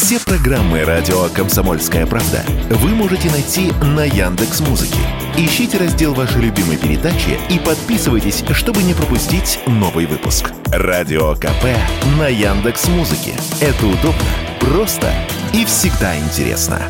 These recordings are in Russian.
Все программы радио Комсомольская правда вы можете найти на Яндекс Музыке. Ищите раздел вашей любимой передачи и подписывайтесь, чтобы не пропустить новый выпуск. Радио КП на Яндекс Музыке. Это удобно, просто и всегда интересно.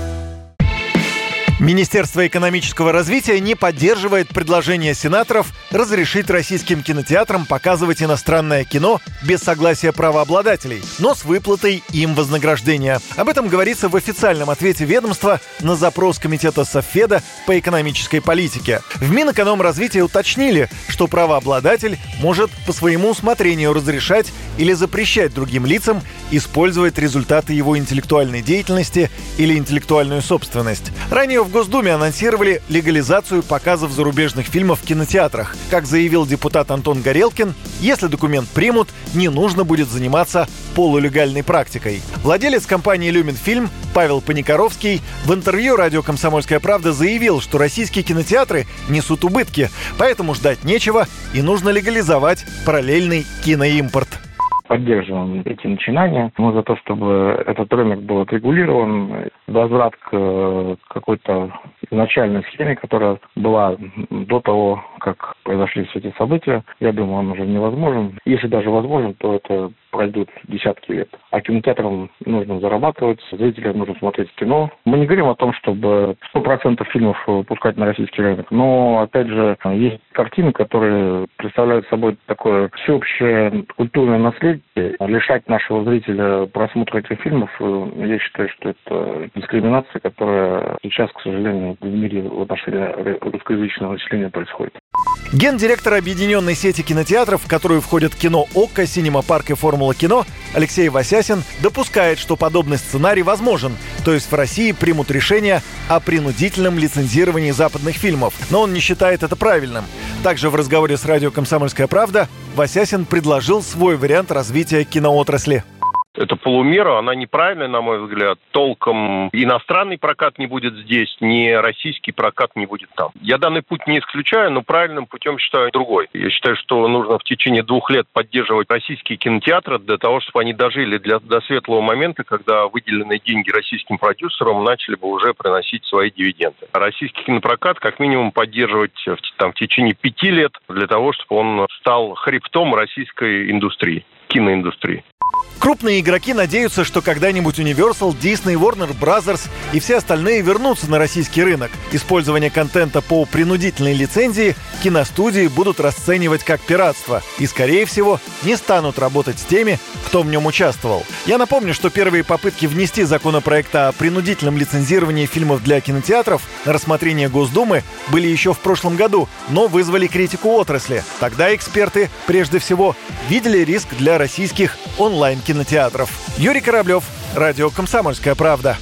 Министерство экономического развития не поддерживает предложение сенаторов разрешить российским кинотеатрам показывать иностранное кино без согласия правообладателей, но с выплатой им вознаграждения. Об этом говорится в официальном ответе ведомства на запрос Комитета Софеда по экономической политике. В Минэкономразвития уточнили, что правообладатель может по своему усмотрению разрешать или запрещать другим лицам использовать результаты его интеллектуальной деятельности или интеллектуальную собственность. Ранее в Госдуме анонсировали легализацию показов зарубежных фильмов в кинотеатрах. Как заявил депутат Антон Горелкин, если документ примут, не нужно будет заниматься полулегальной практикой. Владелец компании «Люминфильм» Павел Паникоровский в интервью радио «Комсомольская правда» заявил, что российские кинотеатры несут убытки, поэтому ждать нечего и нужно легализовать параллельный киноимпорт поддерживаем эти начинания. Мы за то, чтобы этот рынок был отрегулирован, возврат к какой-то изначальной схеме, которая была до того, как произошли все эти события. Я думаю, он уже невозможен. Если даже возможен, то это пройдут десятки лет. А кинотеатрам нужно зарабатывать, зрителям нужно смотреть кино. Мы не говорим о том, чтобы 100% фильмов пускать на российский рынок, но, опять же, есть картины, которые представляют собой такое всеобщее культурное наследие. Лишать нашего зрителя просмотра этих фильмов, я считаю, что это дискриминация, которая сейчас, к сожалению, в мире в отношении русскоязычного населения происходит. Гендиректор объединенной сети кинотеатров, в которую входят кино «Окко», «Синема Парк» и «Формула кино» Алексей Васясин допускает, что подобный сценарий возможен, то есть в России примут решение о принудительном лицензировании западных фильмов, но он не считает это правильным. Также в разговоре с радио «Комсомольская правда» Васясин предложил свой вариант развития киноотрасли эта полумера, она неправильная, на мой взгляд. Толком иностранный прокат не будет здесь, ни российский прокат не будет там. Я данный путь не исключаю, но правильным путем считаю другой. Я считаю, что нужно в течение двух лет поддерживать российские кинотеатры для того, чтобы они дожили для, до светлого момента, когда выделенные деньги российским продюсерам начали бы уже приносить свои дивиденды. Российский кинопрокат как минимум поддерживать в, там, в течение пяти лет для того, чтобы он стал хребтом российской индустрии, киноиндустрии. Крупные игроки надеются, что когда-нибудь Universal, Disney, Warner Bros. и все остальные вернутся на российский рынок. Использование контента по принудительной лицензии киностудии будут расценивать как пиратство и, скорее всего, не станут работать с теми, кто в нем участвовал. Я напомню, что первые попытки внести законопроект о принудительном лицензировании фильмов для кинотеатров на рассмотрение Госдумы были еще в прошлом году, но вызвали критику отрасли. Тогда эксперты, прежде всего, видели риск для российских онлайн-кинотеатров. Юрий Кораблев, Радио «Комсомольская правда».